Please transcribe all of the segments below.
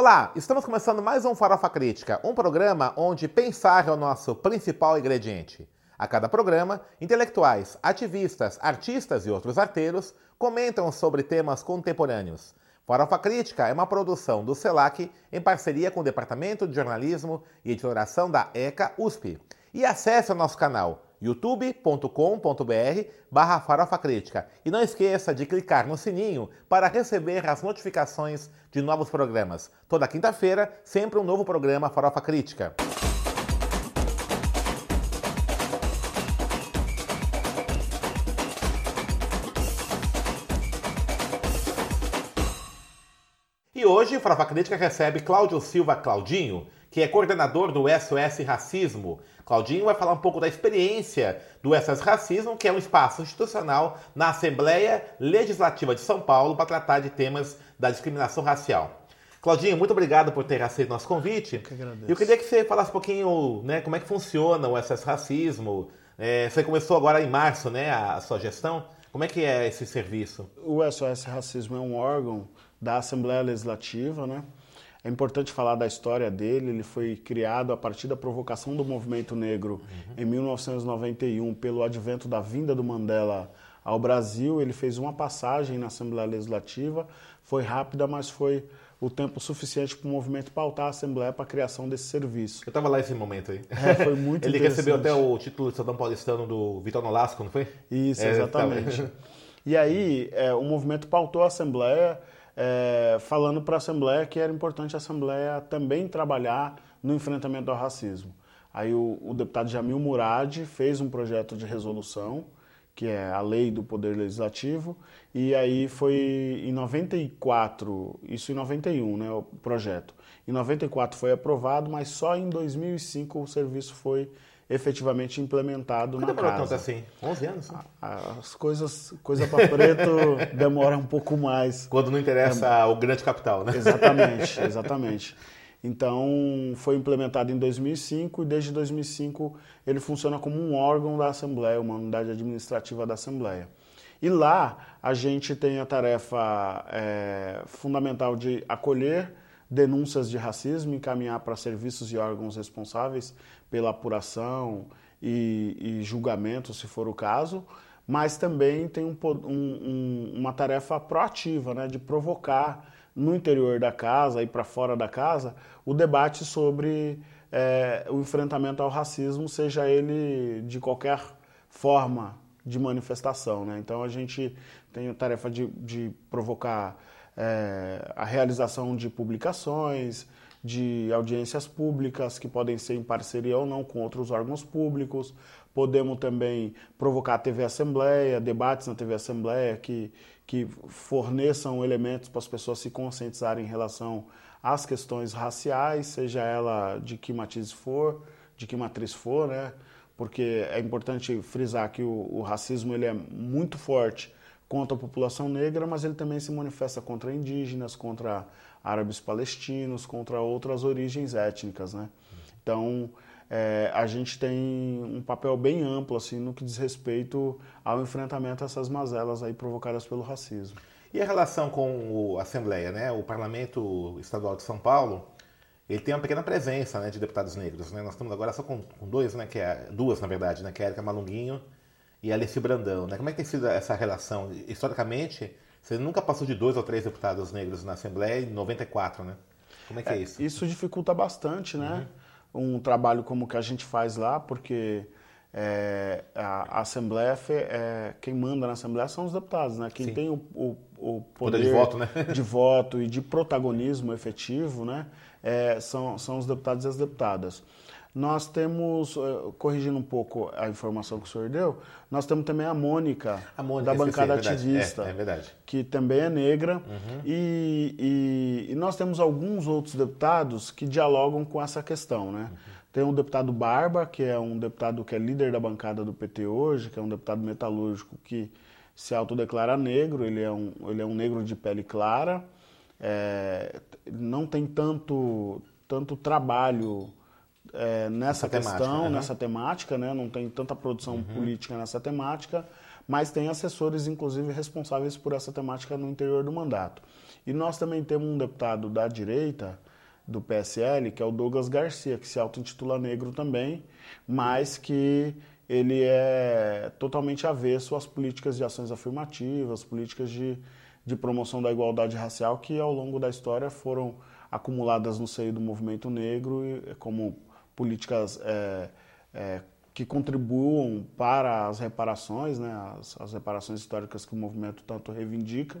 Olá, estamos começando mais um Farofa Crítica, um programa onde pensar é o nosso principal ingrediente. A cada programa, intelectuais, ativistas, artistas e outros arteiros comentam sobre temas contemporâneos. Farofa Crítica é uma produção do CELAC em parceria com o Departamento de Jornalismo e Editoração da ECA USP. E acesse o nosso canal youtube.com.br barra Farofa Crítica. E não esqueça de clicar no sininho para receber as notificações de novos programas. Toda quinta-feira, sempre um novo programa Farofa Crítica. E hoje, Farofa Crítica recebe Cláudio Silva Claudinho, que é coordenador do SOS Racismo. Claudinho vai falar um pouco da experiência do SOS Racismo, que é um espaço institucional na Assembleia Legislativa de São Paulo para tratar de temas da discriminação racial. Claudinho, muito obrigado por ter aceito nosso convite. Que agradeço. Eu queria que você falasse um pouquinho, né, como é que funciona o SOS Racismo. É, você começou agora em março, né, a, a sua gestão. Como é que é esse serviço? O SOS Racismo é um órgão da Assembleia Legislativa, né? É importante falar da história dele. Ele foi criado a partir da provocação do movimento negro em 1991 pelo advento da vinda do Mandela ao Brasil. Ele fez uma passagem na Assembleia Legislativa. Foi rápida, mas foi o tempo suficiente para o movimento pautar a Assembleia para a criação desse serviço. Eu estava lá nesse momento aí. É, foi muito Ele recebeu até o título de cidadão paulistano do Vitor Nolasco, não foi? Isso, É, exatamente. tá. E aí, é, o movimento pautou a Assembleia, é, falando para a Assembleia que era importante a Assembleia também trabalhar no enfrentamento ao racismo. Aí o, o deputado Jamil Murad fez um projeto de resolução, que é a lei do Poder Legislativo, e aí foi em 94, isso em 91, né, o projeto. Em 94 foi aprovado, mas só em 2005 o serviço foi efetivamente implementado que na casa. tanto assim? 11 anos? né? As coisas, coisa para preto demora um pouco mais. Quando não interessa o grande capital, né? Exatamente, exatamente. Então, foi implementado em 2005 e desde 2005 ele funciona como um órgão da Assembleia, uma unidade administrativa da Assembleia. E lá a gente tem a tarefa é, fundamental de acolher denúncias de racismo, encaminhar para serviços e órgãos responsáveis pela apuração e, e julgamento, se for o caso, mas também tem um um- uma tarefa proativa, né, de provocar no interior da casa e para fora da casa o debate sobre é, o enfrentamento ao racismo, seja ele de qualquer forma de manifestação. Né? Então a gente tem a tarefa de, de provocar é, a realização de publicações, de audiências públicas que podem ser em parceria ou não com outros órgãos públicos. Podemos também provocar a TV Assembleia, debates na TV Assembleia que, que forneçam elementos para as pessoas se conscientizarem em relação às questões raciais, seja ela de que matiz for, de que matriz for, né? Porque é importante frisar que o, o racismo ele é muito forte contra a população negra, mas ele também se manifesta contra indígenas, contra árabes palestinos, contra outras origens étnicas, né? Então, é, a gente tem um papel bem amplo assim no que diz respeito ao enfrentamento a essas mazelas aí provocadas pelo racismo. E a relação com a Assembleia, né? O Parlamento Estadual de São Paulo, ele tem uma pequena presença né, de deputados negros, né? Nós estamos agora só com, com dois, né? Que é, duas, na verdade, né? Que é a Erika Malunguinho e a Alice Brandão, né? Como é que tem sido essa relação? Historicamente, você nunca passou de dois ou três deputados negros na Assembleia em 94, né? Como é que é, isso? Isso dificulta bastante, né? Um trabalho como o que a gente faz lá, porque é, a, a Assembleia, é, quem manda na Assembleia são os deputados, né? Quem Sim. tem o, o, o Poder poder, de voto, né? de voto e de protagonismo efetivo, né? É, são, são os deputados e as deputadas. Nós temos, eh, corrigindo um pouco a informação que o senhor deu, nós temos também a Mônica, A Mônica, da esqueci, bancada é verdade. ativista É, é verdade. que também é negra, e, e- e nós temos alguns outros deputados que dialogam com essa questão. Né? Tem o deputado Barba, que é um deputado que é líder da bancada do PT hoje, que é um deputado metalúrgico que se autodeclara negro, ele é um, ele é um negro de pele clara, é, não tem tanto, tanto trabalho é, nessa Essa temática, questão, aham. nessa temática, né? não tem tanta produção política nessa temática, mas tem assessores, inclusive, responsáveis por essa temática no interior do mandato. E nós também temos um deputado da direita, do PSL, que é o Douglas Garcia, que se auto-intitula negro também, mas que ele é totalmente avesso às políticas de ações afirmativas, políticas de, de promoção da igualdade racial que ao longo da história foram acumuladas no seio do movimento negro como políticas é, é, que contribuam para as reparações, né, as, as reparações históricas que o movimento tanto reivindica.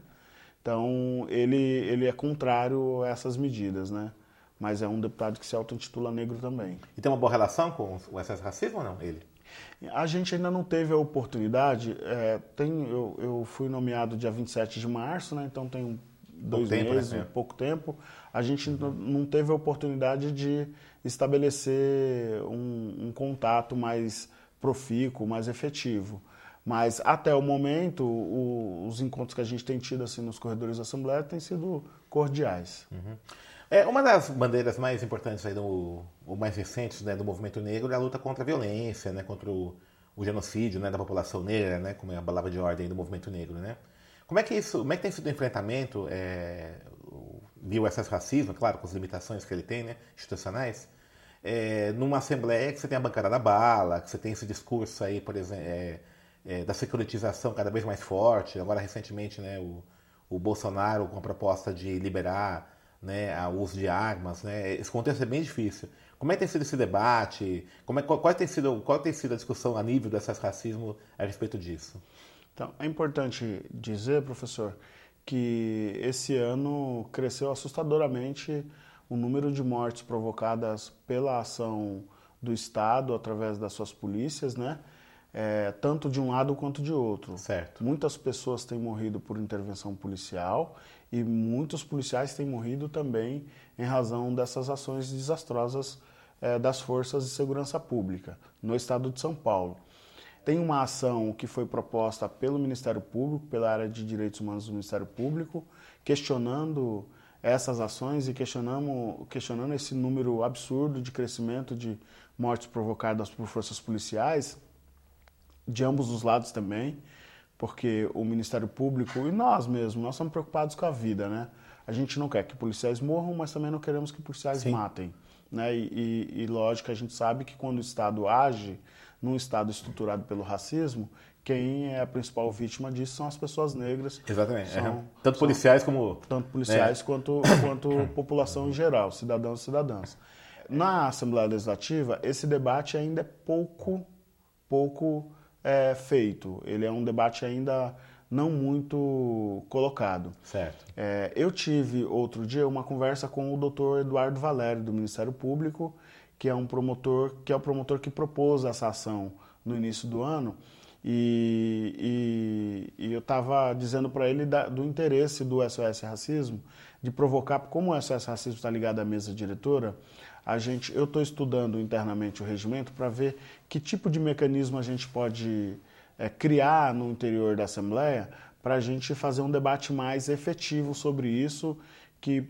Então, ele, ele é contrário a essas medidas, né? Mas é um deputado que se auto-intitula negro também. E tem uma boa relação com o excesso racismo ou não, ele? A gente ainda não teve a oportunidade. É, tem, eu, eu, fui nomeado dia 27 de março, né? então tem dois tempo, meses, né? pouco tempo. A gente uhum. não teve a oportunidade de estabelecer um, um contato mais profícuo, mais efetivo. Mas até o momento, o, os encontros que a gente tem tido assim nos corredores da Assembleia têm sido cordiais. Uhum. É, uma das bandeiras mais importantes aí do, ou mais recentes né, do movimento negro é a luta contra a violência, né, contra o, o genocídio né, da população negra, né, como é a palavra de ordem do movimento negro, né? Como é que isso, como é que tem sido o enfrentamento é, esse racismo, claro, com as limitações que ele tem, né, institucionais, é, numa assembleia que você tem a bancada da bala, que você tem esse discurso aí, por exemplo, é, é, da securitização cada vez mais forte. Agora, recentemente, né, o, o Bolsonaro com a proposta de liberar né, o uso de armas, né? Esse contexto é bem difícil. Como é que tem sido esse debate? Como é, qual, qual, tem sido, qual tem sido a discussão a nível do racismo a respeito disso? Então, é importante dizer, professor, que esse ano cresceu assustadoramente o número de mortes provocadas pela ação do Estado através das suas polícias, né? É, tanto de um lado quanto de outro. Certo. Muitas pessoas têm morrido por intervenção policial e muitos policiais têm morrido também em razão dessas ações desastrosas é, das forças de segurança pública no estado de São Paulo. Tem uma ação que foi proposta pelo Ministério Público, pela área de Direitos Humanos do Ministério Público, questionando essas ações e questionando, questionando esse número absurdo de crescimento de mortes provocadas por forças policiais, de ambos os lados também porque o Ministério Público e nós mesmos, nós somos preocupados com a vida, né? A gente não quer que policiais morram, mas também não queremos que policiais Sim. matem. Né? E, e, e, lógico, a gente sabe que quando o Estado age num Estado estruturado pelo racismo, quem é a principal vítima disso são as pessoas negras. Exatamente. São, é. Tanto policiais como. Tanto policiais né? quanto, quanto população em geral, cidadãos e cidadãs. Na Assembleia Legislativa, esse debate ainda é pouco, pouco é, feito. Ele é um debate ainda não muito colocado. Certo. É, eu tive outro dia uma conversa com o doutor Eduardo Valério, do Ministério Público, que é um promotor, que é o promotor que propôs essa ação no início do ano. E, e, e eu estava dizendo para ele da, do interesse do SOS Racismo de provocar, como o SOS Racismo está ligado à mesa diretora, a gente, eu estou estudando internamente o regimento para ver que tipo de mecanismo a gente pode é, criar no interior da Assembleia para a gente fazer um debate mais efetivo sobre isso, que,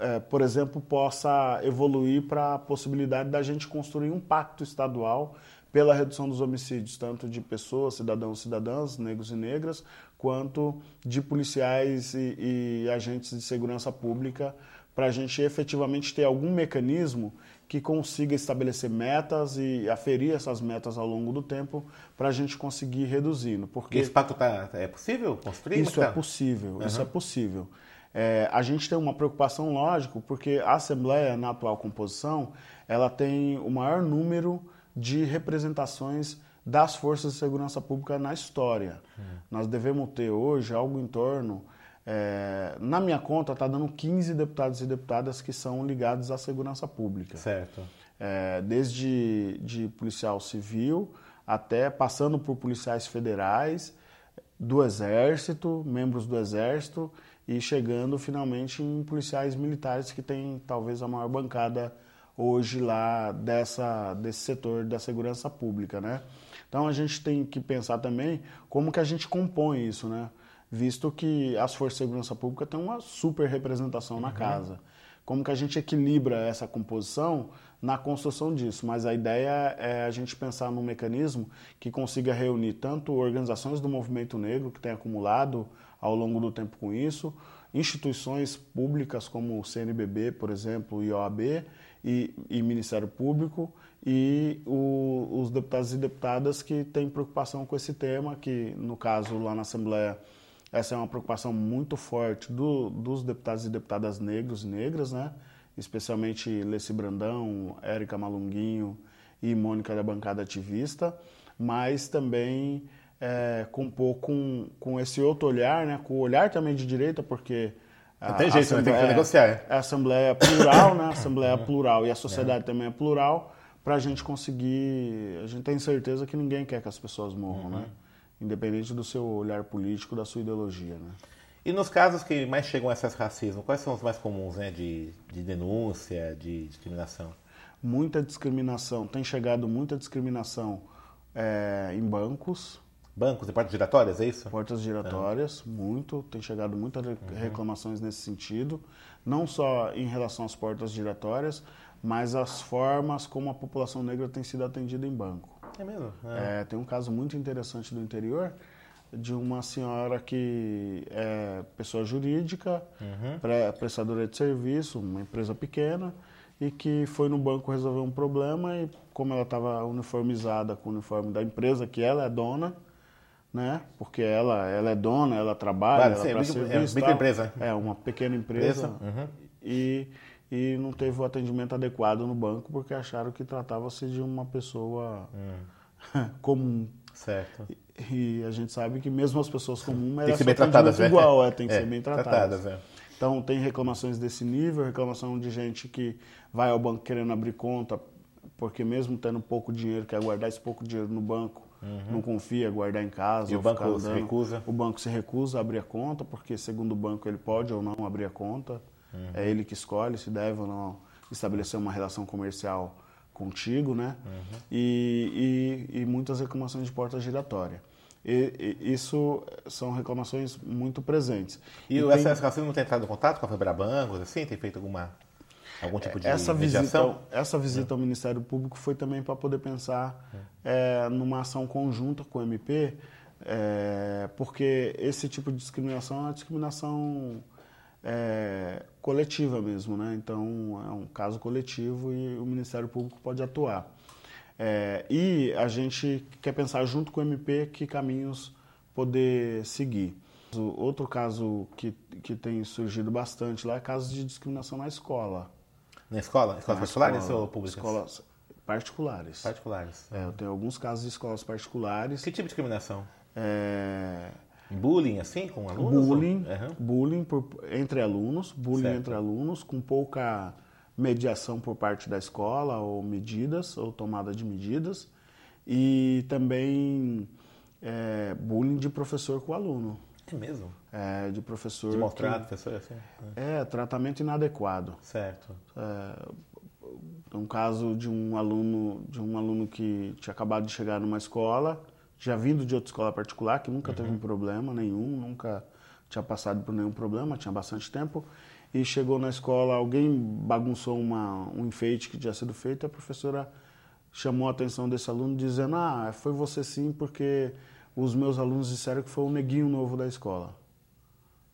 é, por exemplo, possa evoluir para a possibilidade da gente construir um pacto estadual pela redução dos homicídios, tanto de pessoas, cidadãos e cidadãs, negros e negras, quanto de policiais e, e agentes de segurança pública para a gente efetivamente ter algum mecanismo que consiga estabelecer metas e aferir essas metas ao longo do tempo para a gente conseguir reduzindo. Porque esse pacto tá, é possível construir? Isso é possível, uhum. isso é possível. É, a gente tem uma preocupação, lógico, porque a Assembleia, na atual composição, ela tem o maior número de representações das forças de segurança pública na história. Uhum. Nós devemos ter hoje algo em torno é, na minha conta está dando 15 deputados e deputadas que são ligados à segurança pública. Certo. É, desde de policial civil até passando por policiais federais, do Exército, membros do Exército e chegando finalmente em policiais militares que tem talvez a maior bancada hoje lá dessa, desse setor da segurança pública, né? Então a gente tem que pensar também como que a gente compõe isso, né? visto que as forças de segurança pública têm uma super representação na uhum. casa. Como que a gente equilibra essa composição na construção disso? Mas a ideia é a gente pensar num mecanismo que consiga reunir tanto organizações do movimento negro que tem acumulado ao longo do tempo com isso, instituições públicas como o CNBB, por exemplo, o IOAB e, e Ministério Público e o, os deputados e deputadas que têm preocupação com esse tema, que no caso lá na Assembleia essa é uma preocupação muito forte do, dos deputados e deputadas negros e negras, né? especialmente Leci Brandão, Érica Malunguinho e Mônica da bancada ativista, mas também é, com pouco com, com esse outro olhar, né? com o olhar também de direita, porque não tem jeito, a tem que negociar. É, a Assembleia é plural, né? A Assembleia é plural e a sociedade é. também é plural para a gente conseguir. A gente tem certeza que ninguém quer que as pessoas morram, né? uhum. né? Independente do seu olhar político, da sua ideologia, né? E nos casos que mais chegam a acesso racismo, quais são os mais comuns, né? De, de denúncia, de discriminação? Muita discriminação. Tem chegado muita discriminação é, em bancos. Bancos e portas giratórias, é isso? Portas giratórias, muito. Tem chegado muitas uhum. reclamações nesse sentido. Não só em relação às portas giratórias, mas as formas como a população negra tem sido atendida em banco. É mesmo? É. É, tem um caso muito interessante do interior de uma senhora que é pessoa jurídica, uhum. prestadora de serviço, uma empresa pequena, e que foi no banco resolver um problema e como ela estava uniformizada com o uniforme da empresa que ela é dona, né? Porque ela, ela é dona, ela trabalha, claro, ela sim, é, serviço, é, empresa. É, uma pequena empresa. Uhum. E e não teve o atendimento adequado no banco porque acharam que tratava-se de uma pessoa hum. comum. Certo. E, e, a gente sabe que mesmo as pessoas comuns merecem tem que ser bem tratadas, né? igual, é, tem que é, ser bem tratadas. tratadas é. Então tem reclamações desse nível, reclamação de gente que vai ao banco querendo abrir conta porque mesmo tendo pouco dinheiro, quer guardar esse pouco dinheiro no banco, uhum. não confia, guardar em casa. E o banco se recusa? O banco se recusa a abrir a conta, porque segundo o banco ele pode ou não abrir a conta. Uhum. É ele que escolhe se deve ou não estabelecer uma relação comercial contigo, né? Uhum. E, e, e, muitas reclamações de porta giratória. E, e, isso são reclamações muito presentes. E, o tem... SSKC não tem entrado em contato com a Febrabancos, assim? Tem feito alguma, algum tipo de essa visita, essa visita ao Ministério Público foi também para poder pensar uhum. é, numa ação conjunta com o MP, é, porque esse tipo de discriminação é uma discriminação é, coletiva mesmo, né? Então é um caso coletivo e o Ministério Público pode atuar. É, e a gente quer pensar junto com o MP que caminhos poder seguir. Outro caso que, que tem surgido bastante lá é casos de discriminação na escola. Na escola? Escolas particulares escola, ou públicas? Escolas particulares. Particulares. É, eu tenho alguns casos de escolas particulares. Que tipo de discriminação? É, Bullying, assim, com alunos? Bullying, uhum. bullying por, entre alunos, bullying certo. entre alunos, com pouca mediação por parte da escola, ou medidas, ou tomada de medidas. E também é, bullying de professor com aluno. É mesmo? É, de professor. De que, professor, assim? É, tratamento inadequado. Certo. É, um caso de um aluno, de um aluno que tinha acabado de chegar numa escola já vindo de outra escola particular, que nunca uhum. teve um problema nenhum, nunca tinha passado por nenhum problema, tinha bastante tempo. E chegou na escola, alguém bagunçou uma, um enfeite que tinha sido feito, a professora chamou a atenção desse aluno dizendo: Ah, foi você sim, porque os meus alunos disseram que foi o neguinho novo da escola.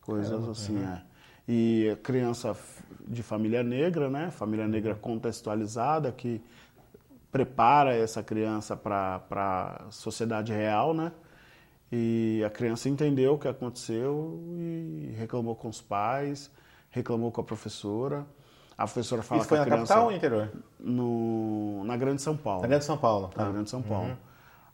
Coisas assim, uhum. é. E criança de família negra, né? Família negra contextualizada, que prepara essa criança para a sociedade real, né? E a criança entendeu o que aconteceu e reclamou com os pais, reclamou com a professora. A professora fala Isso foi na criança, capital ou interior? No, na Grande São Paulo. Na Grande São Paulo. Tá. Na Grande São Paulo. Uhum.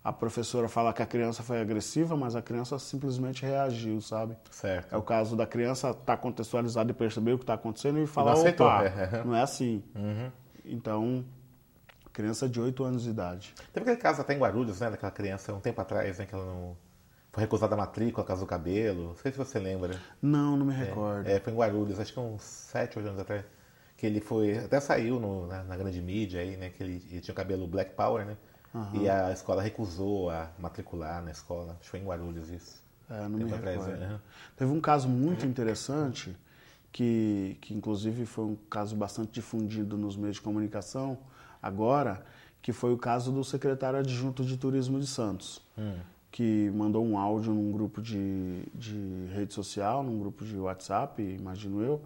A professora fala que a criança foi agressiva, mas a criança simplesmente reagiu, sabe? Certo. É o caso da criança estar tá contextualizada e perceber o que está acontecendo e falar, não aceitou. opa, é. não é assim. Uhum. Então, Criança de 8 anos de idade. Teve aquele caso até em Guarulhos, né? Daquela criança, um tempo atrás, né? Que ela não. Foi recusada a matrícula, caso do cabelo. Não sei se você lembra. Não, não me recordo. É, é foi em Guarulhos, acho que uns 7, 8 anos atrás. Que ele foi. Até saiu no, na, na, grande mídia aí, né? Que ele, ele tinha o cabelo Black Power, né? Uhum. E a escola recusou a matricular na escola. Acho que foi em Guarulhos isso. É, não me atrás, recordo. Né? Teve um caso muito interessante, que, que inclusive foi um caso bastante difundido nos meios de comunicação, agora, que foi o caso do secretário adjunto de turismo de Santos. Hum. que mandou um áudio num grupo de, de rede social, num grupo de WhatsApp, imagino eu,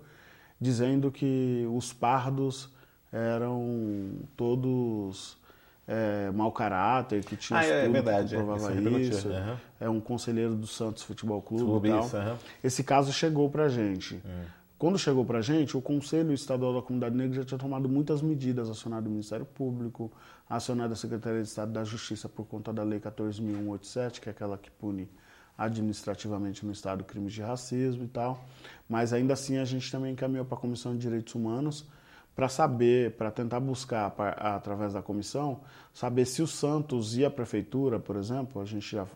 dizendo que os pardos eram todos é, mau caráter, que tinha ah, é, estudo verdade, que comprovava é, isso. Uhum. É um conselheiro do Santos Futebol Clube, Clube e tal. Isso, uhum. Esse caso chegou pra gente. Uhum. Quando chegou pra gente, o Conselho Estadual da Comunidade Negra já tinha tomado muitas medidas, acionado o Ministério Público, acionado a Secretaria de Estado da Justiça por conta da Lei 14.187, que é aquela que pune administrativamente no Estado crimes de racismo e tal. Mas ainda assim a gente também encaminhou para a Comissão de Direitos Humanos para saber, para tentar buscar através da comissão, saber se o Santos e a prefeitura, por exemplo, a gente já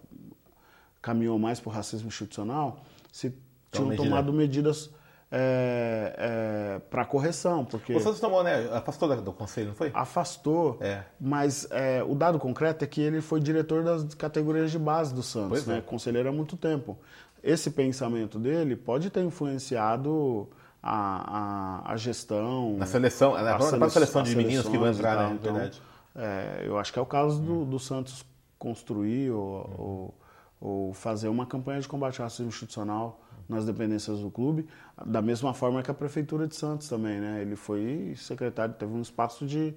caminhou mais para o racismo institucional, se tinham medida. tomado medidas é, é, para correção. Porque o Santos tomou, né? Afastou do conselho, não foi? Afastou, é. mas é, o dado concreto é que ele foi diretor das categorias de base do Santos, pois né? É. Conselheiro há muito tempo. Esse pensamento dele pode ter influenciado a, a, a gestão. Na seleção, na a própria seleção de meninos que vão entrar, né? Então, verdade. É, eu acho que é o caso do, do Santos construir ou, ou, ou, fazer uma campanha de combate ao racismo institucional nas dependências do clube, da mesma forma que a Prefeitura de Santos também, né? Ele foi secretário, teve um espaço de,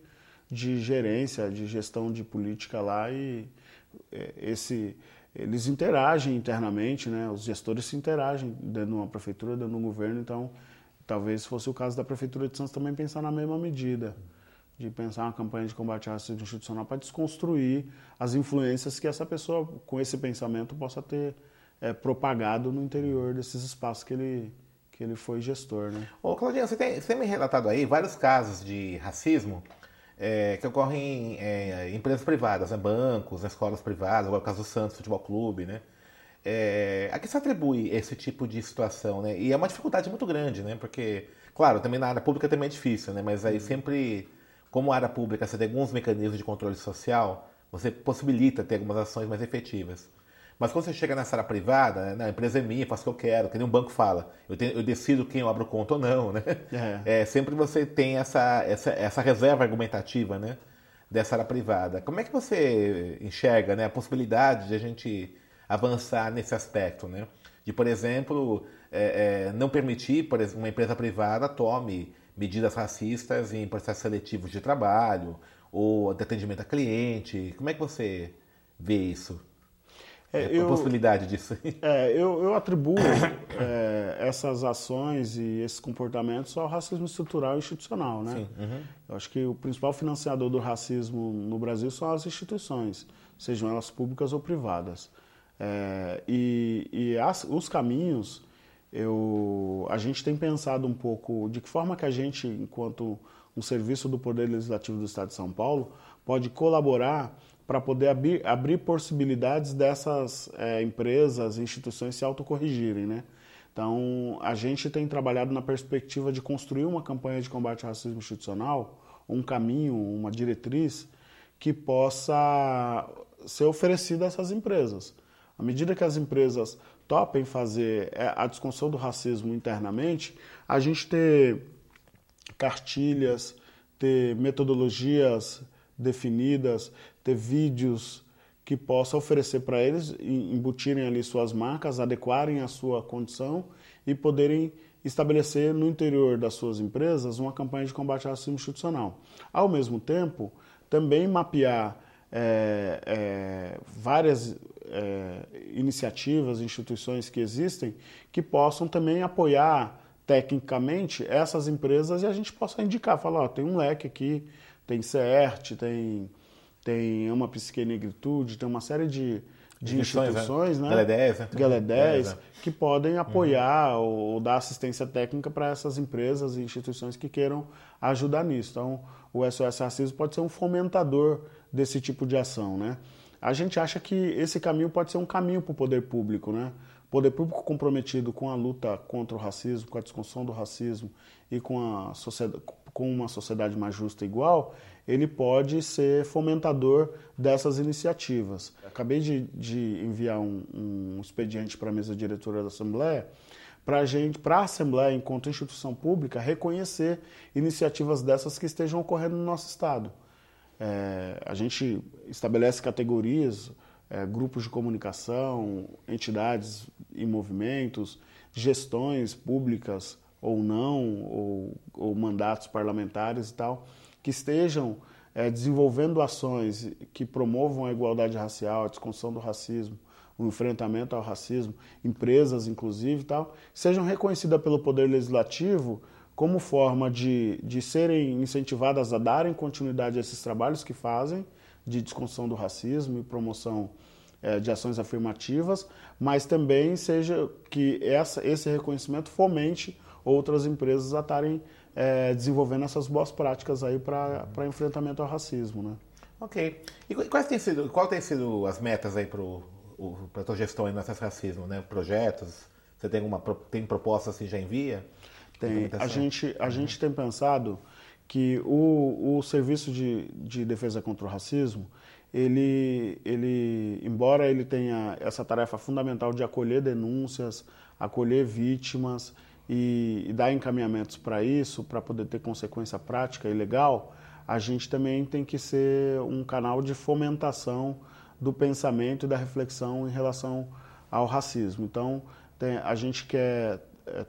de gerência, de gestão de política lá e é, esse eles interagem internamente, né? Os gestores se interagem dentro de uma prefeitura, dentro de um governo, então Talvez fosse o caso da Prefeitura de Santos também pensar na mesma medida, de pensar uma campanha de combate ao racismo institucional para desconstruir as influências que essa pessoa, com esse pensamento, possa ter é, propagado no interior desses espaços que ele, que ele foi gestor. Né? Ô, Claudinha, você tem, você tem me relatado aí vários casos de racismo é, que ocorrem em é, empresas privadas, né? bancos, escolas privadas, agora o caso do Santos Futebol Clube, né? É, a que se atribui esse tipo de situação, né? E é uma dificuldade muito grande, né? Porque, claro, também na área pública também é difícil, né? Mas aí uhum. sempre, como área pública, você tem alguns mecanismos de controle social, você possibilita ter algumas ações mais efetivas. Mas quando você chega nessa área privada, né? a empresa é minha, faço o que eu quero, que nem um banco fala, eu, tenho, eu decido quem eu abro conta ou não, né? É. é. sempre você tem essa, essa, essa reserva argumentativa, né? Dessa área privada. Como é que você enxerga né, a possibilidade de a gente avançar nesse aspecto, né? De, por exemplo, é, é, não permitir por exemplo, uma empresa privada tome medidas racistas em processos seletivos de trabalho ou de atendimento a cliente. Como é que você vê isso? É, eu, a possibilidade disso? É, eu, eu atribuo é, essas ações e esses comportamentos ao racismo estrutural e institucional, né? Sim, uhum. Eu acho que o principal financiador do racismo no Brasil são as instituições, sejam elas públicas ou privadas. É, e, e as, os caminhos, eu, a gente tem pensado um pouco de que forma que a gente, enquanto um serviço do Poder Legislativo do Estado de São Paulo, pode colaborar para poder abrir, abrir, possibilidades dessas é, empresas instituições se autocorrigirem, né? Então, a gente tem trabalhado na perspectiva de construir uma campanha de combate ao racismo institucional, um caminho, uma diretriz que possa ser oferecida a essas empresas. À medida que as empresas topem fazer é, a discussão do racismo internamente, a gente ter cartilhas, ter metodologias definidas, ter vídeos que possa oferecer para eles, embutirem ali suas marcas, adequarem a sua condição e poderem estabelecer no interior das suas empresas uma campanha de combate ao racismo institucional. Ao mesmo tempo, também mapear é, é, várias é, iniciativas, instituições que existem que possam também apoiar tecnicamente essas empresas e a gente possa indicar, falar, ó, tem um leque aqui, tem CERT, tem, tem uma psique negritude, tem uma série de, de instituições, né? Galé 10, né? Galé 10, que podem apoiar uhum. ou dar assistência técnica para essas empresas e instituições que queiram ajudar nisso. Então, o SOS Racismo pode ser um fomentador desse tipo de ação, né? A gente acha que esse caminho pode ser um caminho para o poder público, né? Poder público comprometido com a luta contra o racismo, com a discussão do racismo e com, a sociedade, com uma sociedade mais justa e igual, ele pode ser fomentador dessas iniciativas. Acabei de, de enviar um, um expediente para a mesa diretora da Assembleia para a gente, para a Assembleia, enquanto instituição pública, reconhecer iniciativas dessas que estejam ocorrendo no nosso Estado. É, a gente estabelece categorias é, grupos de comunicação, entidades e movimentos, gestões públicas ou não, ou, ou mandatos parlamentares e tal, que estejam é, desenvolvendo ações que promovam a igualdade racial, a desconstrução do racismo, o enfrentamento ao racismo, empresas inclusive e tal, sejam reconhecidas pelo Poder Legislativo como forma de, de serem incentivadas a darem continuidade a esses trabalhos que fazem de desconstrução do racismo e promoção é, de ações afirmativas, mas também seja que essa, esse reconhecimento fomente outras empresas a estarem é, desenvolvendo essas boas práticas aí para enfrentamento ao racismo, né? Ok. E quais tem sido, qual tem sido as metas aí para a tua gestão aí no acesso racismo, né? Projetos? Você tem uma tem proposta assim já envia? Tem. A gente a uhum. gente tem pensado que o, o serviço de, de defesa contra o racismo ele, ele, embora ele tenha essa tarefa fundamental de acolher denúncias, acolher vítimas e, e dar encaminhamentos para isso, para poder ter consequência prática e legal, a gente também tem que ser um canal de fomentação do pensamento e da reflexão em relação ao racismo. Então, tem, a gente quer. É,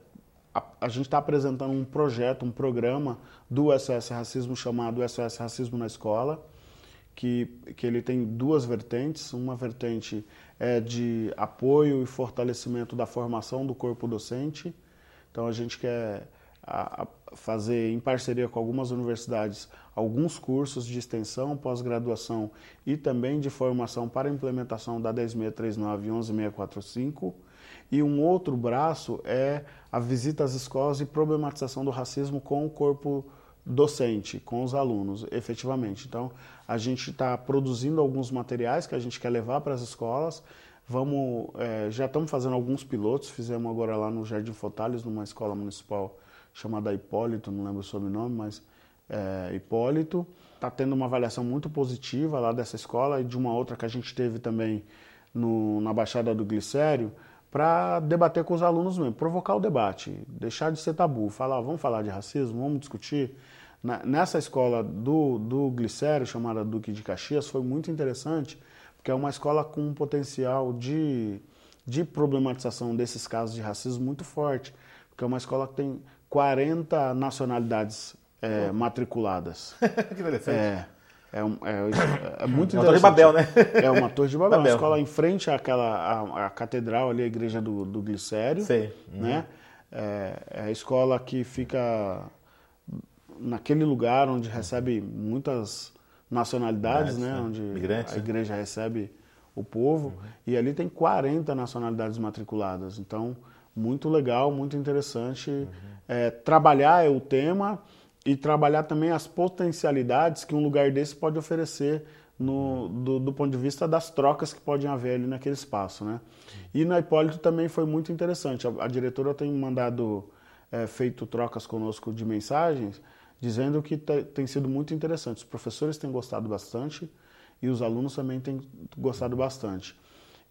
a, a gente está apresentando um projeto, um programa do SOS Racismo chamado SOS Racismo na Escola, que, que ele tem duas vertentes. Uma vertente é de apoio e fortalecimento da formação do corpo docente. Então a gente quer a, a fazer em parceria com algumas universidades alguns cursos de extensão, pós-graduação e também de formação para implementação da 10639 e 11645. E um outro braço é a visita às escolas e problematização do racismo com o corpo docente, com os alunos, efetivamente. Então, a gente está produzindo alguns materiais que a gente quer levar para as escolas. Vamos, é, já estamos fazendo alguns pilotos, fizemos agora lá no Jardim Fotales, numa escola municipal chamada Hipólito, não lembro o sobrenome, mas é, Hipólito. Está tendo uma avaliação muito positiva lá dessa escola e de uma outra que a gente teve também no, na Baixada do Glicério, para debater com os alunos mesmo, provocar o debate, deixar de ser tabu, falar, vamos falar de racismo, vamos discutir. nessa escola do, do Glicério, chamada Duque de Caxias, foi muito interessante, porque é uma escola com um potencial de, de problematização desses casos de racismo muito forte, porque é uma escola que tem 40 nacionalidades é, matriculadas. que interessante. É, é, é, é, muito interessante. É uma torre de Babel, né? É uma torre de Babel, Babel. uma escola em frente àquela à, à catedral ali, a igreja do, do Glicério. Sei. Uhum. Né? É, é, a escola que fica naquele lugar onde recebe muitas nacionalidades, né? Onde Migrantes, a né? igreja recebe o povo. Uhum. E ali tem 40 nacionalidades matriculadas. Então, muito legal, muito interessante. Uhum. É, trabalhar é o tema e trabalhar também as potencialidades que um lugar desse pode oferecer no, do, do, ponto de vista das trocas que podem haver ali naquele espaço, né? E na Hipólito também foi muito interessante. A, a diretora tem mandado, é, feito trocas conosco de mensagens, dizendo que tem sido muito interessante. Os professores têm gostado bastante e os alunos também têm gostado bastante.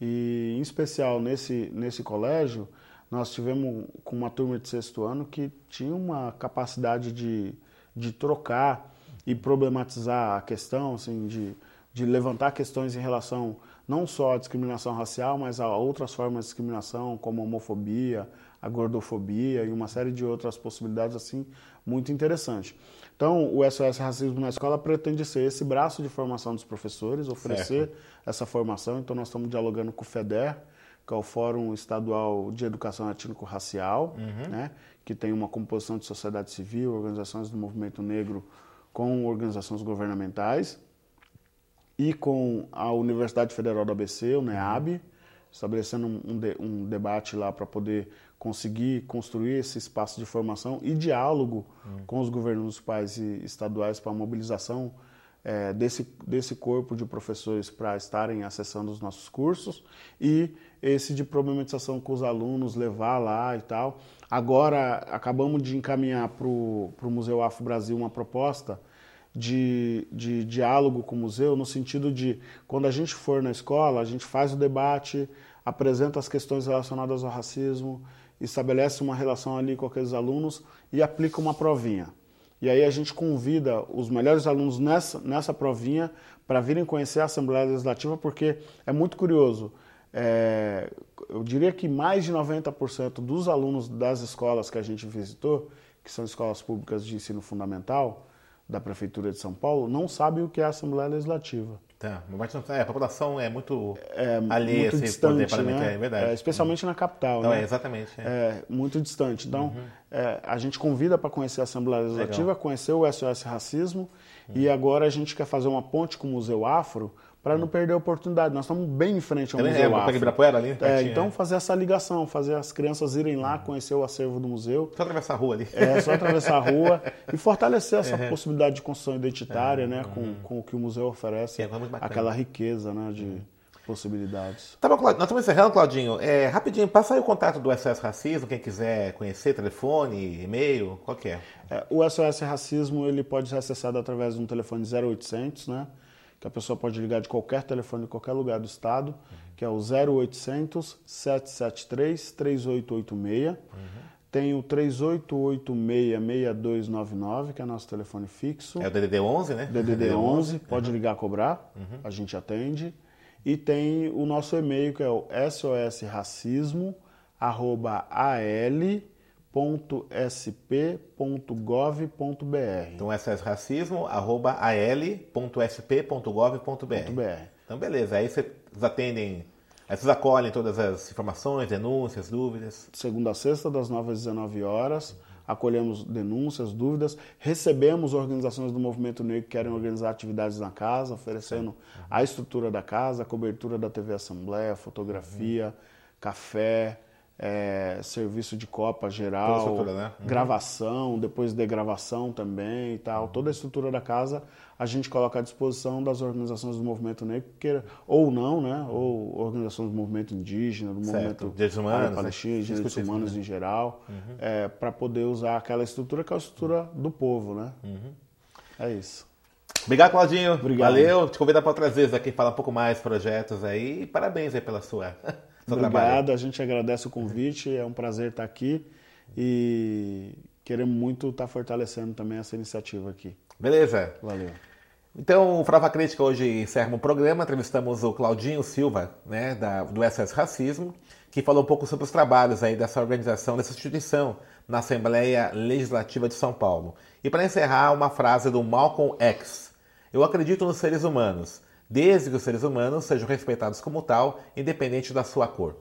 E, em especial, nesse, nesse colégio, nós tivemos com uma turma de sexto ano que tinha uma capacidade de, de trocar e problematizar a questão, assim, de, de levantar questões em relação não só à discriminação racial, mas a outras formas de discriminação, como a homofobia, a gordofobia e uma série de outras possibilidades assim muito interessantes. Então, o SOS Racismo na Escola pretende ser esse braço de formação dos professores, oferecer certo. essa formação. Então, nós estamos dialogando com o FEDER, que é o Fórum Estadual de Educação Étnico-Racial, uhum. né, que tem uma composição de sociedade civil, organizações do movimento negro com organizações governamentais, e com a Universidade Federal do ABC, o NEAB, estabelecendo um, de, um debate lá para poder conseguir construir esse espaço de formação e diálogo uhum. com os governos municipais e estaduais para a mobilização é, desse, desse corpo de professores para estarem acessando os nossos cursos e esse de problematização com os alunos, levar lá e tal. Agora, acabamos de encaminhar para o Museu Afro Brasil uma proposta de, de diálogo com o museu, no sentido de, quando a gente for na escola, a gente faz o debate, apresenta as questões relacionadas ao racismo, estabelece uma relação ali com aqueles alunos e aplica uma provinha. E aí a gente convida os melhores alunos nessa, nessa provinha para virem conhecer a Assembleia Legislativa, porque é muito curioso. É, eu diria que mais de 90% dos alunos das escolas que a gente visitou, que são escolas públicas de ensino fundamental da Prefeitura de São Paulo, não sabem o que é a Assembleia Legislativa. Tá, mas é, a população é muito é, alheia muito distante, né? é verdade. É, especialmente na capital, Não, né? É, exatamente. É. é. muito distante. Então, uhum. É, a gente convida para conhecer a Assembleia Legislativa, Legal. conhecer o SOS Racismo, uhum. e agora a gente quer fazer uma ponte com o Museu Afro, para não perder a oportunidade. Nós estamos bem em frente ao Também Museu é, Afro. Ibirapuera ali? É, então é. fazer essa ligação, fazer as crianças irem lá, uhum. conhecer o acervo do museu. Só atravessar a rua ali. É, só atravessar a rua e fortalecer essa uhum. possibilidade de construção identitária, uhum. né, com, com o que o museu oferece, é, aquela riqueza, né, de possibilidades. Tá bom, nós estamos encerrando, Claudinho. É, rapidinho, passa aí o contato do SOS Racismo, quem quiser conhecer, telefone, e-mail, qual que é? é? O SOS Racismo ele pode ser acessado através de um telefone 0800, né? Que a pessoa pode ligar de qualquer telefone, de qualquer lugar do estado, uhum. que é o 0800 773 3886. Uhum. Tem o 3886-6299, que é nosso telefone fixo. É o DDD 11, né? DDD 11, pode uhum. ligar cobrar, a gente atende. E tem o nosso e-mail, que é o sosracismo.al sp.gov.br. Então, ssracismo.al.sp.gov.br. Então, beleza. Aí vocês atendem, aí vocês acolhem todas as informações, denúncias, dúvidas. Segunda a sexta, das 9 às 19 horas. Acolhemos denúncias, dúvidas, recebemos organizações do movimento negro que querem organizar atividades na casa, oferecendo a estrutura da casa, a cobertura da TV Assembleia, fotografia, uhum. café, é, serviço de copa geral, né? uhum. gravação, depois de gravação também e tal. Toda a estrutura da casa a gente coloca à disposição das organizações do movimento negro, queira, ou não, né? Ou organizações do movimento indígena, do certo. movimento direitos humanos, palestino, né? direitos humanos em geral, uhum. é, para poder usar aquela estrutura que é a estrutura do povo, né? Uhum. É isso. Obrigado, Claudinho. Obrigado. Valeu. Te convidar para outras vezes aqui falar um pouco mais projetos aí. E parabéns aí pela sua Obrigado, trabalho. a gente agradece o convite, é um prazer estar aqui e queremos muito estar fortalecendo também essa iniciativa aqui. Beleza. Valeu. Então, o Frava Crítica hoje encerra o programa. Entrevistamos o Claudinho Silva, né, da, do SS Racismo, que falou um pouco sobre os trabalhos aí dessa organização, dessa instituição na Assembleia Legislativa de São Paulo. E para encerrar, uma frase do Malcolm X. Eu acredito nos seres humanos desde que os seres humanos sejam respeitados como tal, independente da sua cor.